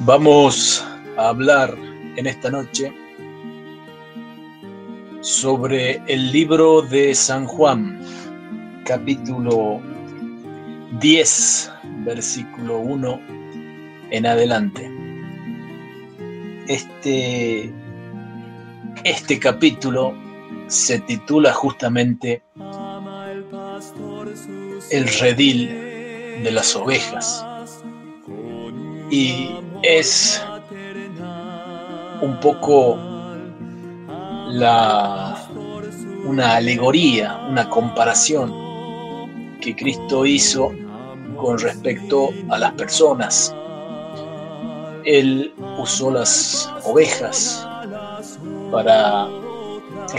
Vamos a hablar en esta noche sobre el libro de San Juan, capítulo 10, versículo 1 en adelante. Este, este capítulo se titula justamente El redil de las ovejas y es un poco la, una alegoría, una comparación que Cristo hizo con respecto a las personas. Él usó las ovejas para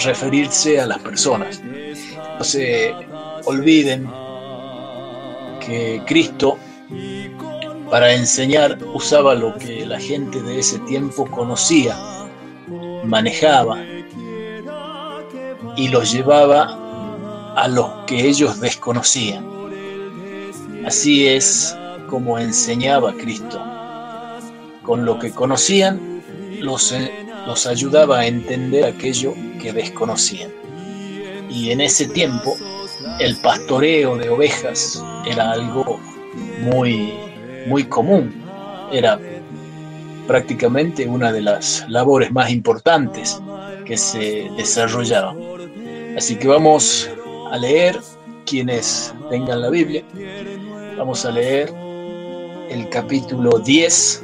referirse a las personas. No se olviden que Cristo para enseñar usaba lo que la gente de ese tiempo conocía, manejaba y los llevaba a los que ellos desconocían. Así es como enseñaba Cristo. Con lo que conocían, los, los ayudaba a entender aquello que desconocían. Y en ese tiempo, el pastoreo de ovejas era algo muy muy común. Era prácticamente una de las labores más importantes que se desarrollaba. Así que vamos a leer, quienes tengan la Biblia, vamos a leer el capítulo 10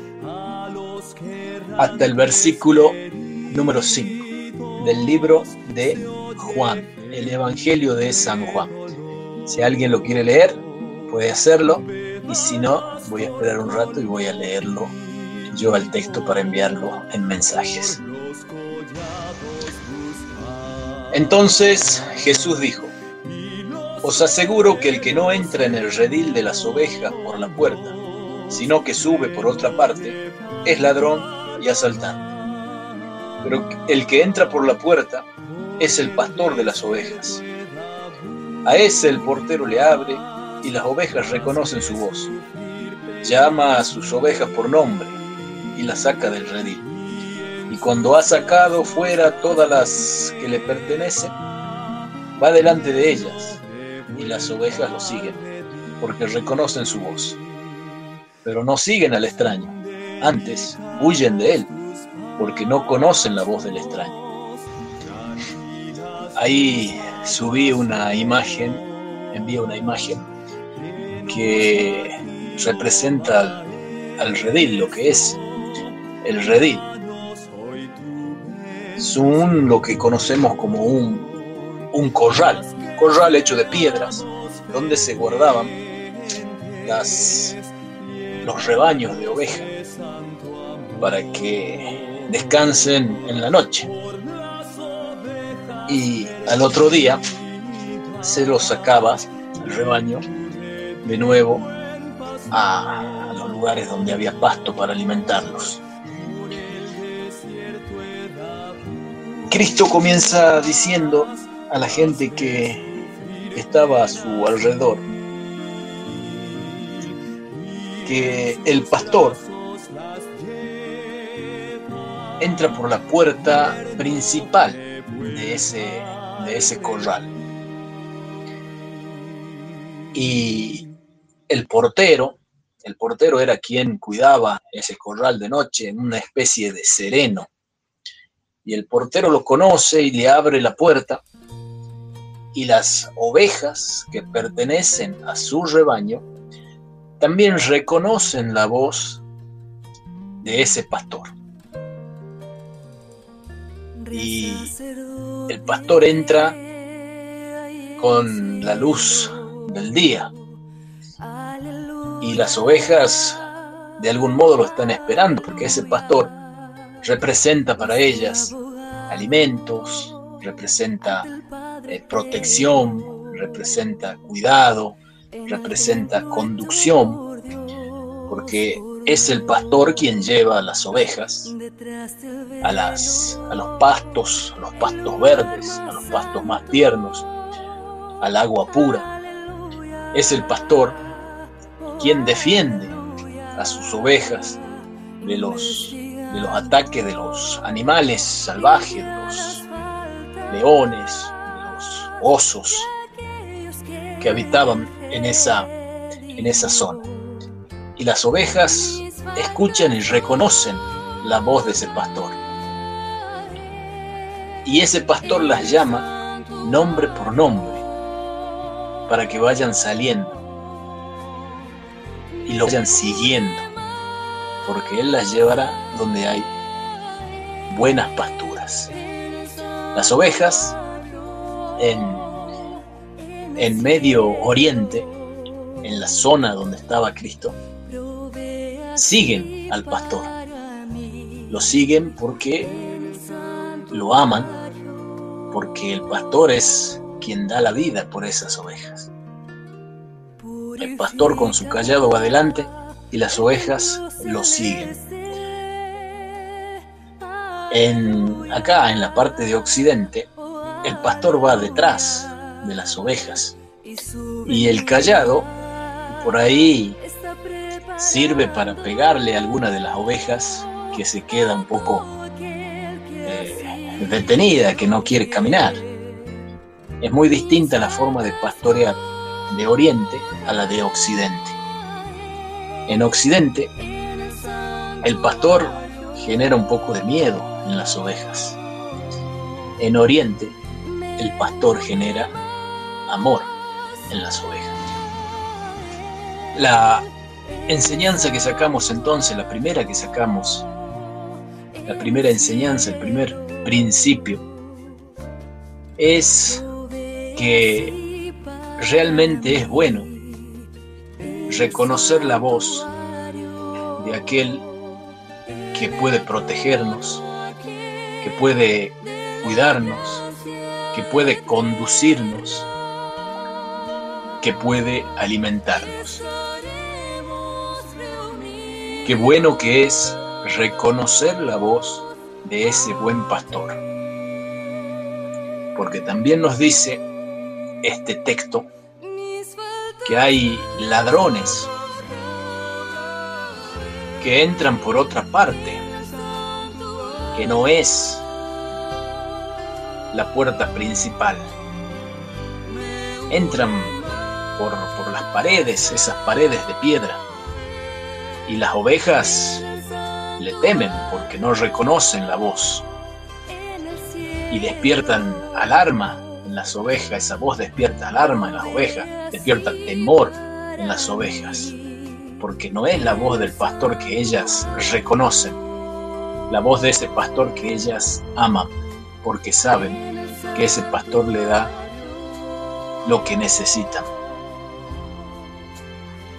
hasta el versículo número 5 del libro de Juan, el Evangelio de San Juan. Si alguien lo quiere leer, puede hacerlo y si no, voy a esperar un rato y voy a leerlo yo al texto para enviarlo en mensajes. Entonces Jesús dijo, os aseguro que el que no entra en el redil de las ovejas por la puerta, sino que sube por otra parte, es ladrón y asaltante. Pero el que entra por la puerta es el pastor de las ovejas. A ese el portero le abre y las ovejas reconocen su voz. Llama a sus ovejas por nombre y las saca del redil. Y cuando ha sacado fuera todas las que le pertenecen, va delante de ellas y las ovejas lo siguen, porque reconocen su voz. Pero no siguen al extraño, antes huyen de él, porque no conocen la voz del extraño. Ahí subí una imagen, envié una imagen que representa al, redil, lo que es el redil. Es un, lo que conocemos como un, un corral, corral hecho de piedras, donde se guardaban las, los rebaños de ovejas para que descansen en la noche. Y al otro día se los sacaba el rebaño de nuevo a, los lugares donde había pasto para alimentarlos. Cristo comienza diciendo a la gente que estaba a su alrededor que el pastor entra por la puerta principal de ese, de ese corral. Y el portero, el portero era quien cuidaba ese corral de noche, en una especie de sereno. Y el portero lo conoce y le abre la puerta. Y las ovejas que pertenecen a su rebaño también reconocen la voz de ese pastor. Y el pastor entra con la luz del día y las ovejas de algún modo lo están esperando, porque ese pastor representa para ellas alimentos, representa eh, protección, representa cuidado, representa conducción, porque es el pastor quien lleva a las ovejas a, las, a los pastos, a los pastos verdes, a los pastos más tiernos, al agua pura. Es el pastor quien defiende a sus ovejas de los, de los ataques de los animales salvajes, de los leones, de los osos que habitaban en esa, en esa zona. Y las ovejas escuchan y reconocen la voz de ese pastor. Y ese pastor las llama nombre por nombre para que vayan saliendo y lo vayan siguiendo, porque Él las llevará donde hay buenas pasturas. Las ovejas en, en Medio Oriente, en la zona donde estaba Cristo, siguen al pastor. Lo siguen porque lo aman, porque el pastor es quien da la vida por esas ovejas. El pastor con su callado va adelante y las ovejas lo siguen. En, acá, en la parte de occidente, el pastor va detrás de las ovejas y el callado por ahí sirve para pegarle a alguna de las ovejas que se queda un poco eh, detenida, que no quiere caminar. Es muy distinta la forma de pastorear de Oriente a la de Occidente. En Occidente, el pastor genera un poco de miedo en las ovejas. En Oriente, el pastor genera amor en las ovejas. La enseñanza que sacamos entonces, la primera que sacamos, la primera enseñanza, el primer principio, es que realmente es bueno reconocer la voz de aquel que puede protegernos, que puede cuidarnos, que puede conducirnos, que puede alimentarnos. Qué bueno que es reconocer la voz de ese buen pastor. Porque también nos dice este texto que hay ladrones que entran por otra parte, que no es la puerta principal. Entran por, por las paredes, esas paredes de piedra, y las ovejas le temen porque no reconocen la voz y despiertan alarma las ovejas, esa voz despierta alarma en las ovejas, despierta temor en las ovejas, porque no es la voz del pastor que ellas reconocen, la voz de ese pastor que ellas aman, porque saben que ese pastor le da lo que necesitan.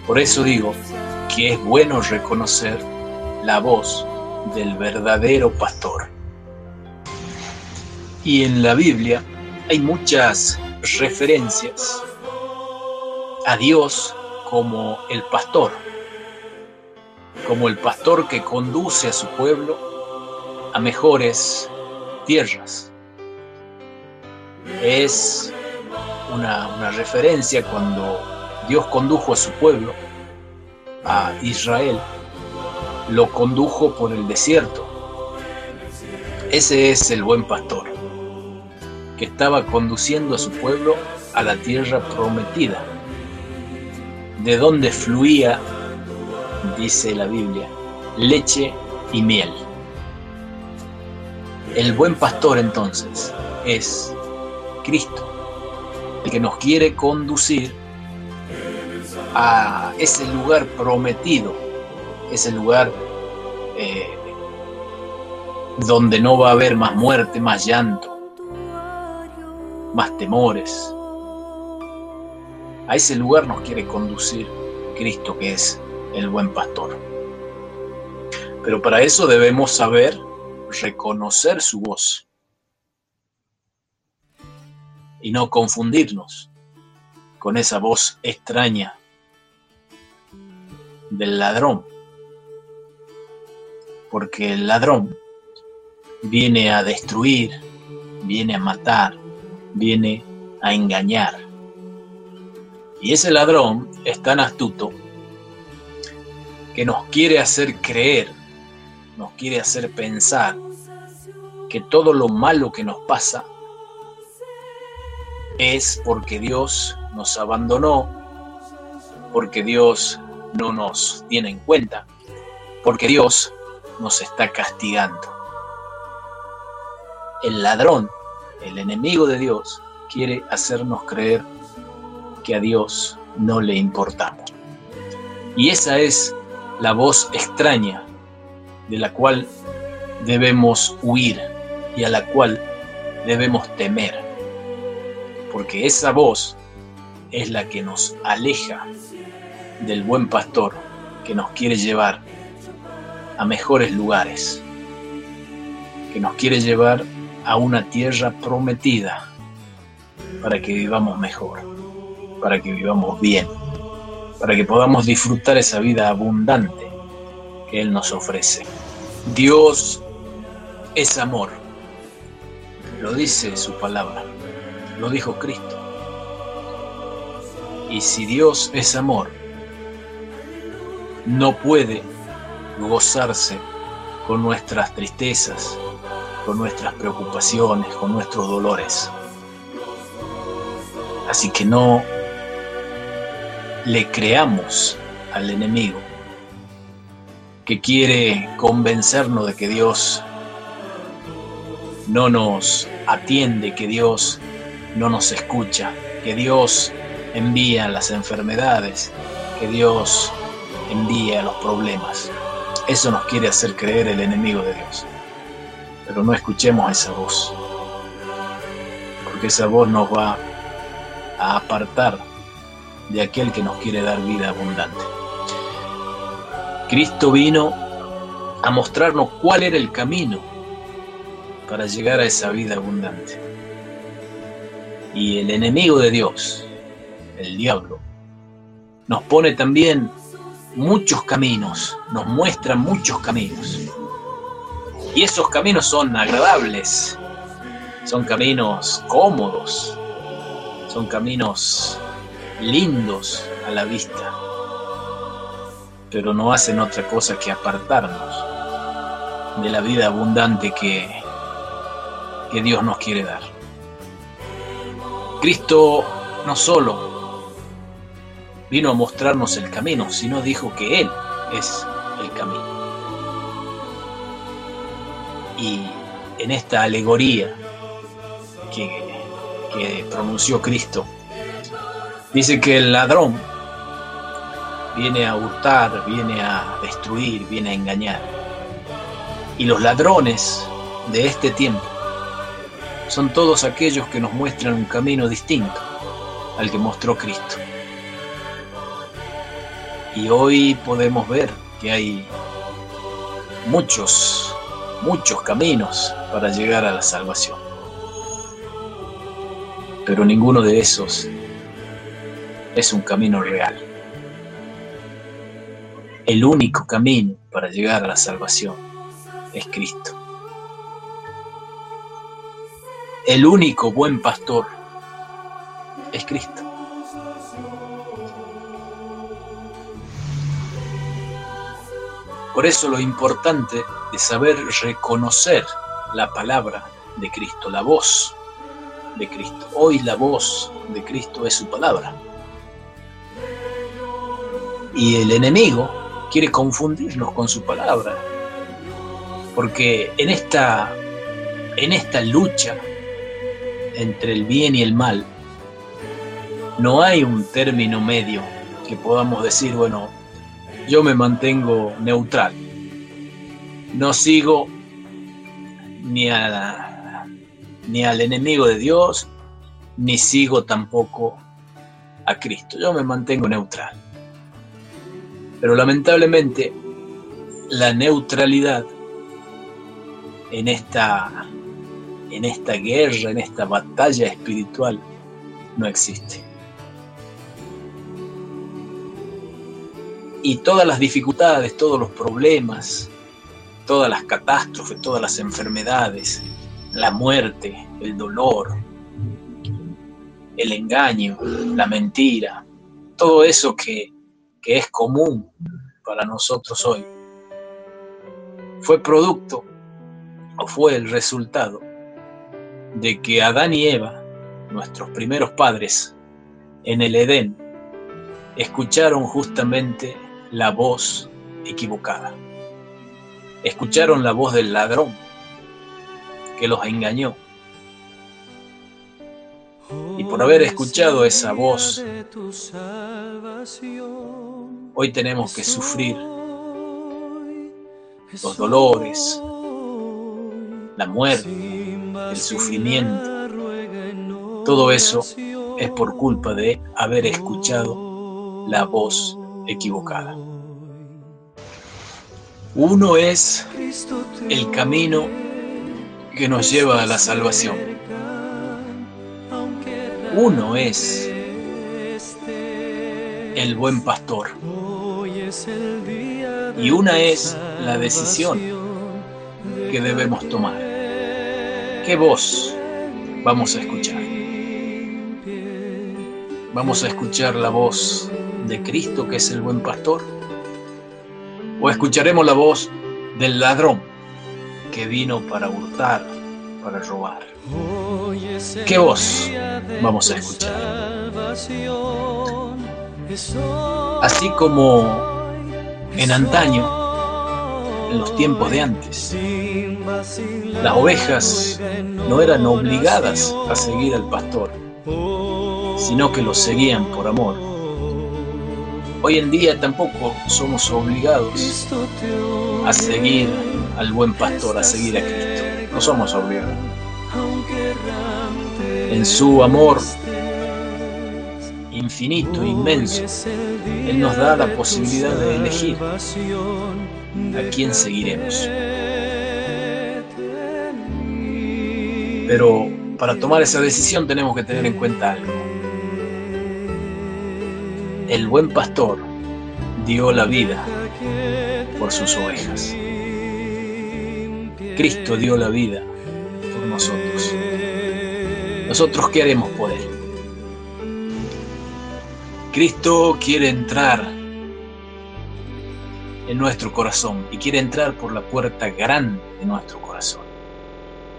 Por eso digo que es bueno reconocer la voz del verdadero pastor. Y en la Biblia hay muchas referencias a Dios como el pastor, como el pastor que conduce a su pueblo a mejores tierras. Es una, referencia cuando Dios condujo a su pueblo, a Israel, lo condujo por el desierto. Ese es el buen pastor que estaba conduciendo a su pueblo a la tierra prometida, de donde fluía, dice la Biblia, leche y miel. El buen pastor entonces es Cristo, el que nos quiere conducir a ese lugar prometido, ese lugar eh, donde no va a haber más muerte, más llanto, más temores. A ese lugar nos quiere conducir Cristo, que es el buen pastor. Pero para eso debemos saber reconocer su voz y no confundirnos con esa voz extraña del ladrón. Porque el ladrón viene a destruir, viene a matar, viene a engañar. Y ese ladrón es tan astuto que nos quiere hacer creer, nos quiere hacer pensar que todo lo malo que nos pasa es porque Dios nos abandonó, porque Dios no nos tiene en cuenta, porque Dios nos está castigando. El ladrón, el enemigo de Dios, quiere hacernos creer que a Dios no le importamos. Y esa es la voz extraña de la cual debemos huir y a la cual debemos temer. Porque esa voz es la que nos aleja del buen pastor que nos quiere llevar a mejores lugares, que nos quiere llevar a una tierra prometida para que vivamos mejor, para que vivamos bien, para que podamos disfrutar esa vida abundante que Él nos ofrece. Dios es amor, lo dice su palabra, lo dijo Cristo. Y si Dios es amor, no puede gozarse con nuestras tristezas, con nuestras preocupaciones, con nuestros dolores. Así que no le creamos al enemigo que quiere convencernos de que Dios no nos atiende, que Dios no nos escucha, que Dios envía las enfermedades, que Dios envía los problemas. Eso nos quiere hacer creer el enemigo de Dios. Pero no escuchemos esa voz, porque esa voz nos va a apartar de aquel que nos quiere dar vida abundante. Cristo vino a mostrarnos cuál era el camino para llegar a esa vida abundante. Y el enemigo de Dios, el diablo, nos pone también muchos caminos, nos muestra muchos caminos. Y esos caminos son agradables, son caminos cómodos, son caminos lindos a la vista, pero no hacen otra cosa que apartarnos de la vida abundante que, que Dios nos quiere dar. Cristo no solo vino a mostrarnos el camino, sino dijo que Él es el camino. Y en esta alegoría que pronunció Cristo. Dice que el ladrón viene a hurtar, viene a destruir, viene a engañar. Y los ladrones de este tiempo son todos aquellos que nos muestran un camino distinto al que mostró Cristo. Y hoy podemos ver que hay muchos, muchos caminos para llegar a la salvación pero ninguno de esos es un camino real. El único camino para llegar a la salvación es Cristo. El único buen pastor es Cristo. Por eso lo importante es saber reconocer la palabra de Cristo, la voz de Cristo. Hoy la voz de Cristo es su palabra. Y el enemigo quiere confundirnos con su palabra. Porque en esta, en esta lucha entre el bien y el mal, no hay un término medio que podamos decir, bueno, yo me mantengo neutral. No sigo ni ni al enemigo de Dios, ni sigo tampoco a Cristo. Yo me mantengo neutral. Pero lamentablemente la neutralidad en esta, en esta guerra, en esta batalla espiritual, no existe. Y todas las dificultades, todos los problemas, todas las catástrofes, todas las enfermedades, la muerte, el dolor, el engaño, la mentira, todo eso que, es común para nosotros hoy fue producto o fue el resultado de que Adán y Eva, nuestros primeros padres, en el Edén, escucharon justamente la voz equivocada. Escucharon la voz del ladrón que los engañó. Y por haber escuchado esa voz, hoy tenemos que sufrir los dolores, la muerte, el sufrimiento. Todo eso es por culpa de haber escuchado la voz equivocada. Uno es el camino que nos lleva a la salvación. Uno es el buen pastor. Y una es la decisión que debemos tomar. ¿Qué voz vamos a escuchar? ¿Vamos a escuchar la voz de Cristo, que es el buen pastor? ¿O escucharemos la voz del ladrón que vino para hurtar, para robar? ¿Qué voz vamos a escuchar? Así como en antaño, en los tiempos de antes, las ovejas no eran obligadas a seguir al pastor, sino que lo seguían por amor. Hoy en día tampoco somos obligados a seguir al buen pastor, a seguir a Cristo. No somos obligados. En su amor infinito, inmenso, Él nos da la posibilidad de elegir a quién seguiremos. Pero para tomar esa decisión tenemos que tener en cuenta algo. El buen pastor dio la vida por sus ovejas. Cristo dio la vida por nosotros. ¿Nosotros qué haremos por Él? Cristo quiere entrar en nuestro corazón y quiere entrar por la puerta grande de nuestro corazón.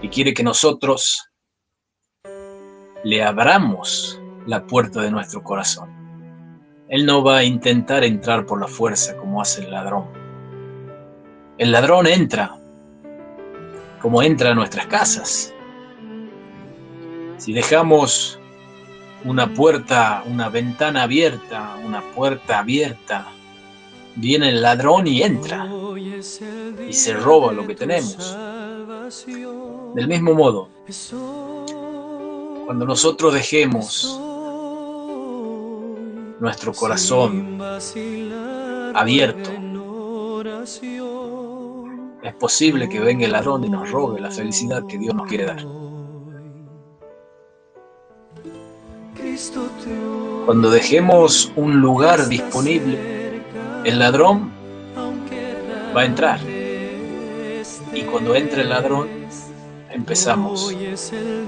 Y quiere que nosotros le abramos la puerta de nuestro corazón. Él no va a intentar entrar por la fuerza como hace el ladrón. El ladrón entra como entra a nuestras casas. Si dejamos una puerta, una ventana abierta, una puerta abierta, viene el ladrón y entra y se roba lo que tenemos. Del mismo modo, cuando nosotros dejemos nuestro corazón abierto, es posible que venga el ladrón y nos robe la felicidad que Dios nos quiere dar. Cuando dejemos un lugar disponible, el ladrón va a entrar. Y cuando entre el ladrón, empezamos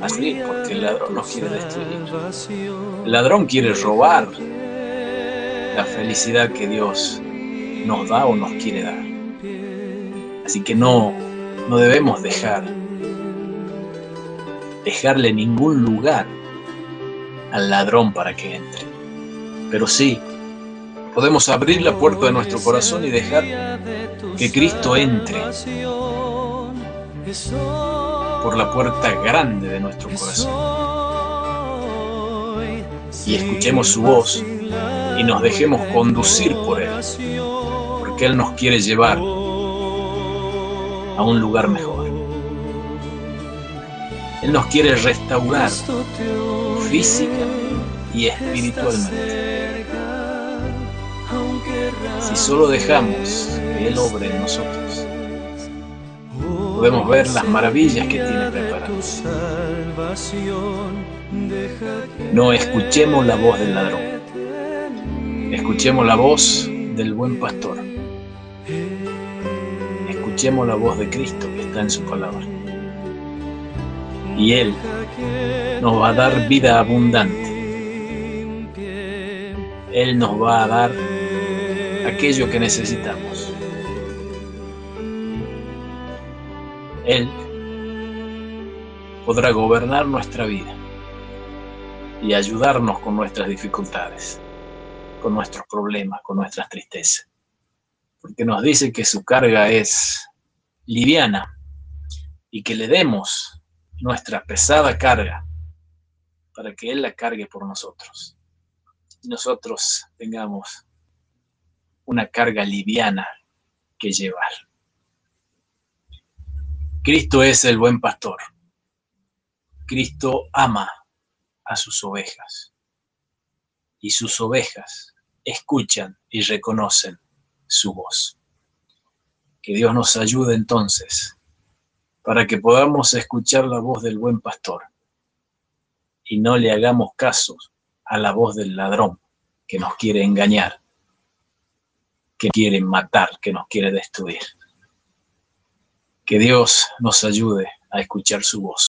a fluir porque el ladrón nos quiere destruir. El ladrón quiere robar la felicidad que Dios nos da o nos quiere dar. Así que no, no debemos dejar, dejarle ningún lugar al ladrón para que entre. Pero sí, podemos abrir la puerta de nuestro corazón y dejar que Cristo entre por la puerta grande de nuestro corazón. Y escuchemos su voz y nos dejemos conducir por Él, porque Él nos quiere llevar a un lugar mejor. Él nos quiere restaurar física y espiritualmente. Si solo dejamos que Él obre en nosotros, podemos ver las maravillas que tiene preparadas. No escuchemos la voz del ladrón, escuchemos la voz del buen pastor, escuchemos la voz de Cristo que está en su palabra y Él nos va a dar vida abundante. Él nos va a dar aquello que necesitamos. Él podrá gobernar nuestra vida y ayudarnos con nuestras dificultades, con nuestros problemas, con nuestras tristezas. Porque nos dice que su carga es liviana y que le demos nuestra pesada carga para que Él la cargue por nosotros. Y nosotros tengamos una carga liviana que llevar. Cristo es el buen pastor. Cristo ama a sus ovejas. Y sus ovejas escuchan y reconocen su voz. Que Dios nos ayude entonces para que podamos escuchar la voz del buen pastor y no le hagamos caso a la voz del ladrón que nos quiere engañar, que quiere matar, que nos quiere destruir. Que Dios nos ayude a escuchar su voz.